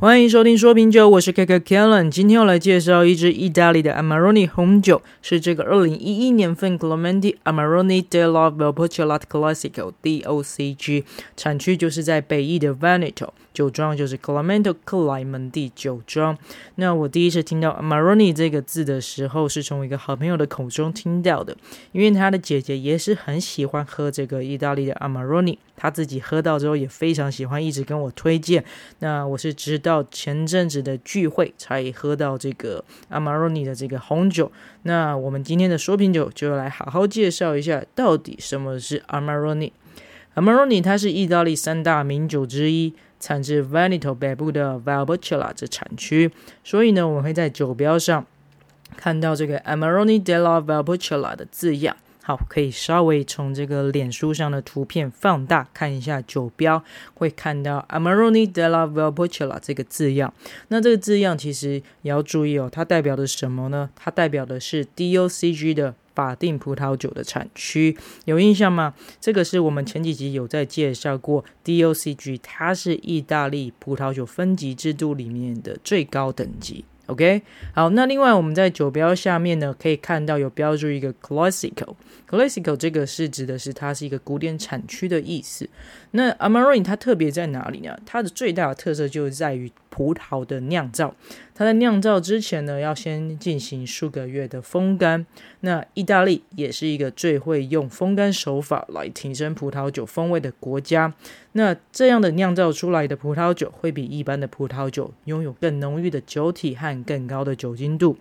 欢迎收听说品酒，我是 K K Kellen，。今天要来介绍一支意大利的 Amarone 红酒，是这个二零一一年份 c l e m e n t i Amarone della Valpolicella Classico DOCG，产区就是在北意的 Veneto，酒庄就是 Clemente 克莱门蒂酒庄。那我第一次听到 Amarone 这个字的时候，是从一个好朋友的口中听到的，因为他的姐姐也是很喜欢喝这个意大利的 Amarone，他自己喝到之后也非常喜欢，一直跟我推荐。那我是直。到前阵子的聚会才喝到这个 Amarone 的这个红酒，那我们今天的说品酒就来好好介绍一下，到底什么是 Amarone。Amarone 它是意大利三大名酒之一，产自 Veneto 北部的 Valpolicella 这产区，所以呢，我们会在酒标上看到这个 Amarone della Valpolicella 的字样。好，可以稍微从这个脸书上的图片放大看一下酒标，会看到 Amarone della Valpolicella 这个字样。那这个字样其实也要注意哦，它代表的什么呢？它代表的是 DOCG 的法定葡萄酒的产区，有印象吗？这个是我们前几集有在介绍过 DOCG，它是意大利葡萄酒分级制度里面的最高等级。OK，好，那另外我们在酒标下面呢，可以看到有标注一个 Classical，Classical 这个是指的是它是一个古典产区的意思。那 Amarone 它特别在哪里呢？它的最大的特色就在于葡萄的酿造。它在酿造之前呢，要先进行数个月的风干。那意大利也是一个最会用风干手法来提升葡萄酒风味的国家。那这样的酿造出来的葡萄酒会比一般的葡萄酒拥有更浓郁的酒体和更高的酒精度，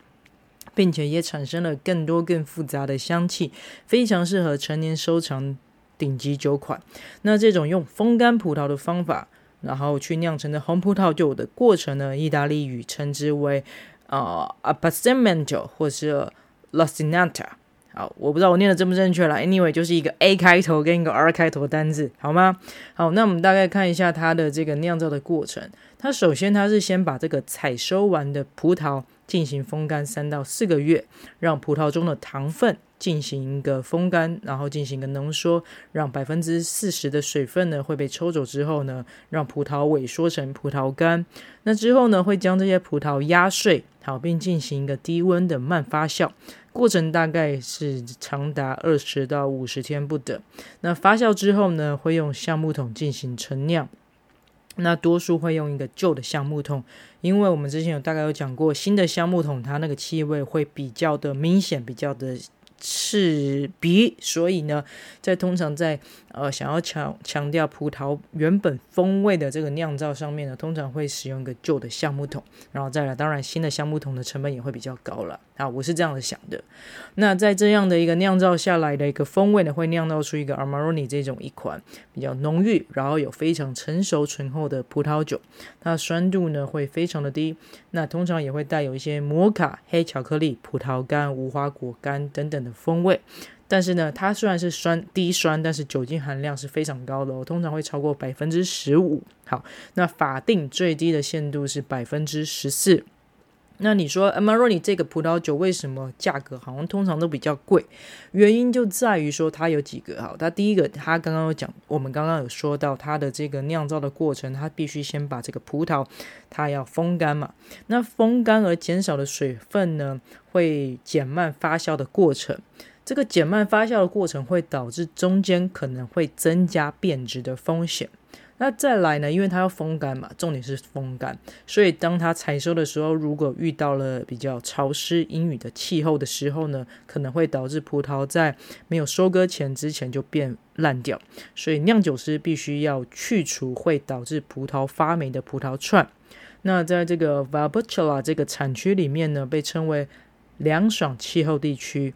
并且也产生了更多更复杂的香气，非常适合陈年收藏。顶级酒款，那这种用风干葡萄的方法，然后去酿成的红葡萄酒的过程呢，意大利语称之为呃 Appassimento 或是 la sinata。好，我不知道我念的正不正确啦。Anyway，就是一个 A 开头跟一个 R 开头的单字，好吗？好，那我们大概看一下它的这个酿造的过程。它首先它是先把这个采收完的葡萄进行风干三到四个月，让葡萄中的糖分。进行一个风干，然后进行一个浓缩，让百分之四十的水分呢会被抽走之后呢，让葡萄萎缩成葡萄干。那之后呢，会将这些葡萄压碎，好，并进行一个低温的慢发酵，过程大概是长达二十到五十天不等。那发酵之后呢，会用橡木桶进行陈酿。那多数会用一个旧的橡木桶，因为我们之前有大概有讲过，新的橡木桶它那个气味会比较的明显，比较的。刺鼻，所以呢，在通常在呃想要强强调葡萄原本风味的这个酿造上面呢，通常会使用一个旧的橡木桶，然后再来，当然新的橡木桶的成本也会比较高了。啊，我是这样子想的。那在这样的一个酿造下来的一个风味呢，会酿造出一个 Amarone 这种一款比较浓郁，然后有非常成熟醇厚的葡萄酒，它的酸度呢会非常的低，那通常也会带有一些摩卡、黑巧克力、葡萄干、无花果干等等的风味。但是呢，它虽然是酸低酸，但是酒精含量是非常高的哦，通常会超过百分之十五。好，那法定最低的限度是百分之十四。那你说 Amarone 这个葡萄酒为什么价格好像通常都比较贵？原因就在于说它有几个哈，它第一个，它刚刚有讲，我们刚刚有说到它的这个酿造的过程，它必须先把这个葡萄它要风干嘛。那风干而减少的水分呢，会减慢发酵的过程。这个减慢发酵的过程会导致中间可能会增加变质的风险。那再来呢？因为它要风干嘛，重点是风干，所以当它采收的时候，如果遇到了比较潮湿阴雨的气候的时候呢，可能会导致葡萄在没有收割前之前就变烂掉。所以酿酒师必须要去除会导致葡萄发霉的葡萄串。那在这个 Valpolicella 这个产区里面呢，被称为凉爽气候地区。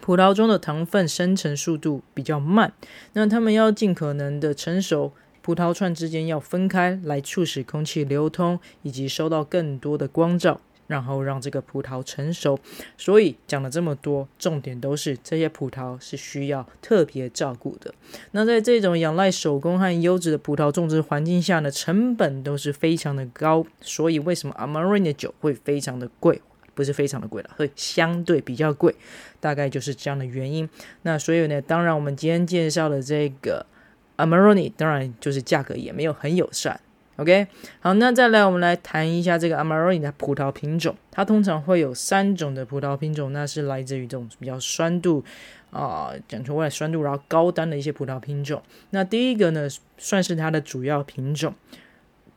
葡萄中的糖分生成速度比较慢，那他们要尽可能的成熟，葡萄串之间要分开来促使空气流通，以及收到更多的光照，然后让这个葡萄成熟。所以讲了这么多，重点都是这些葡萄是需要特别照顾的。那在这种仰赖手工和优质的葡萄种植环境下呢，成本都是非常的高。所以为什么 Amarone 的酒会非常的贵？不是非常的贵了，会相对比较贵，大概就是这样的原因。那所以呢，当然我们今天介绍的这个 Amarone，当然就是价格也没有很友善。OK，好，那再来我们来谈一下这个 Amarone 的葡萄品种，它通常会有三种的葡萄品种，那是来自于这种比较酸度啊，讲求外酸度，然后高端的一些葡萄品种。那第一个呢，算是它的主要品种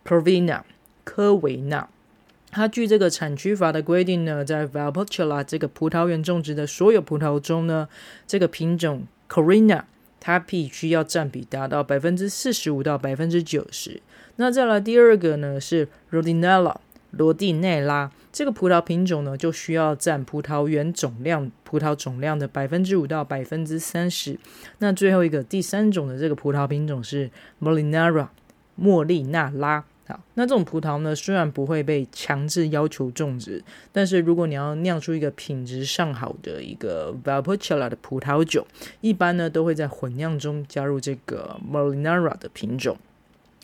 ，Provina 科维纳。它据这个产区法的规定呢，在 Valpolicella 这个葡萄园种植的所有葡萄中呢，这个品种 Corina 它必须要占比达到百分之四十五到百分之九十。那再来第二个呢是罗蒂内拉罗蒂内拉，这个葡萄品种呢就需要占葡萄园总量葡萄总量的百分之五到百分之三十。那最后一个第三种的这个葡萄品种是 Molinara 莫利纳拉。好，那这种葡萄呢虽然不会被强制要求种植，但是如果你要酿出一个品质上好的一个 Valpolicella 的葡萄酒，一般呢都会在混酿中加入这个 Molinara 的品种。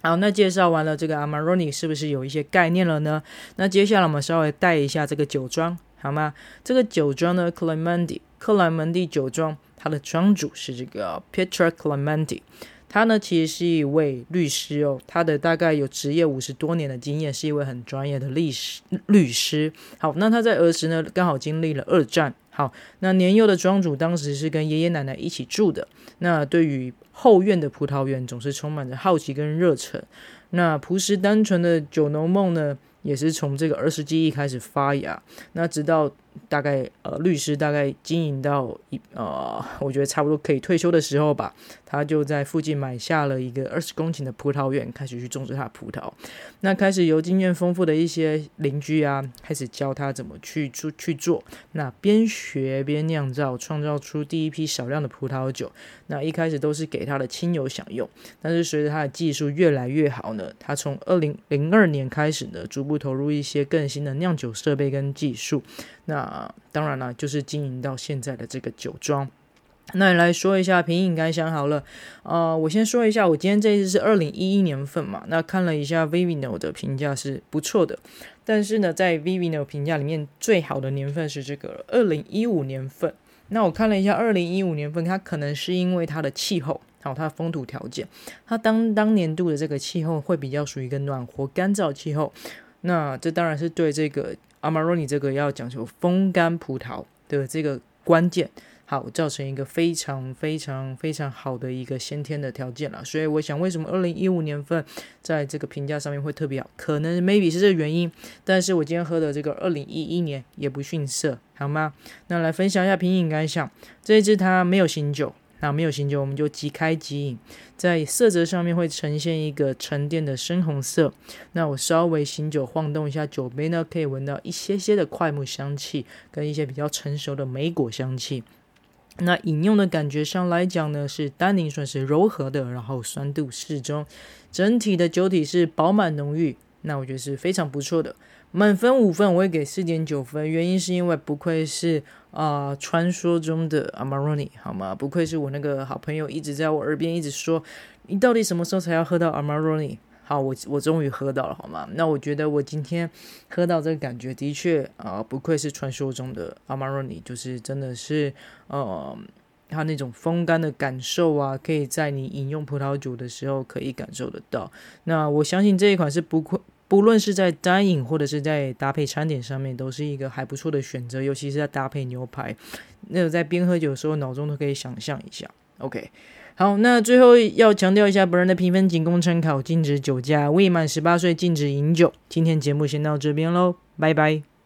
好，那介绍完了这个 Amarone 是不是有一些概念了呢？那接下来我们稍微带一下这个酒庄，好吗？这个酒庄呢，Clemente 克莱门蒂酒庄，它的庄主是这个 Pietro Clemente，他呢其实是一位律师哦，他的大概有职业五十多年的经验，是一位很专业的律师律师。好，那他在儿时呢刚好经历了二战。好，那年幼的庄主当时是跟爷爷奶奶一起住的。那对于后院的葡萄园，总是充满着好奇跟热忱。那朴实单纯的酒农梦呢，也是从这个儿时记忆开始发芽。那直到。大概呃，律师大概经营到一呃，我觉得差不多可以退休的时候吧，他就在附近买下了一个二十公顷的葡萄园，开始去种植他的葡萄。那开始由经验丰富的一些邻居啊，开始教他怎么去做去做。那边学边酿造，创造出第一批少量的葡萄酒。那一开始都是给他的亲友享用，但是随着他的技术越来越好呢，他从二零零二年开始呢，逐步投入一些更新的酿酒设备跟技术。那当然了，就是经营到现在的这个酒庄。那来说一下品饮感想好了。呃，我先说一下，我今天这一支是二零一一年份嘛。那看了一下 Vivino 的评价是不错的，但是呢，在 Vivino 评价里面最好的年份是这个二零一五年份。那我看了一下二零一五年份，它可能是因为它的气候，它风土条件，它当当年度的这个气候会比较属于一个暖和干燥气候。那这当然是对这个。Amarone 这个要讲求风干葡萄的这个关键，好，造成一个非常非常非常好的一个先天的条件了。所以我想，为什么二零一五年份在这个评价上面会特别好？可能 maybe 是这个原因。但是我今天喝的这个二零一一年也不逊色，好吗？那来分享一下品饮感想。这一支它没有醒酒。那没有醒酒，我们就即开即饮。在色泽上面会呈现一个沉淀的深红色。那我稍微醒酒晃动一下酒杯呢，可以闻到一些些的快木香气，跟一些比较成熟的莓果香气。那饮用的感觉上来讲呢，是单宁算是柔和的，然后酸度适中，整体的酒体是饱满浓郁。那我觉得是非常不错的。满分五分，我会给四点九分。原因是因为不愧是啊、传说中的 Amarone，好吗？不愧是我那个好朋友一直在我耳边一直说，你到底什么时候才要喝到 Amarone？好，我我终于喝到了，好吗？那我觉得我今天喝到这个感觉的确啊、不愧是传说中的 Amarone，就是真的是呃，它那种风干的感受啊，可以在你饮用葡萄酒的时候可以感受得到。那我相信这一款是不愧。不论是在单饮或者是在搭配餐点上面，都是一个还不错的选择，尤其是在搭配牛排，那个在边喝酒的时候，脑中都可以想象一下。OK，好，那最后要强调一下，本人的评分仅供参考，禁止酒驾，未满十八岁禁止饮酒。今天节目先到这边喽，拜拜。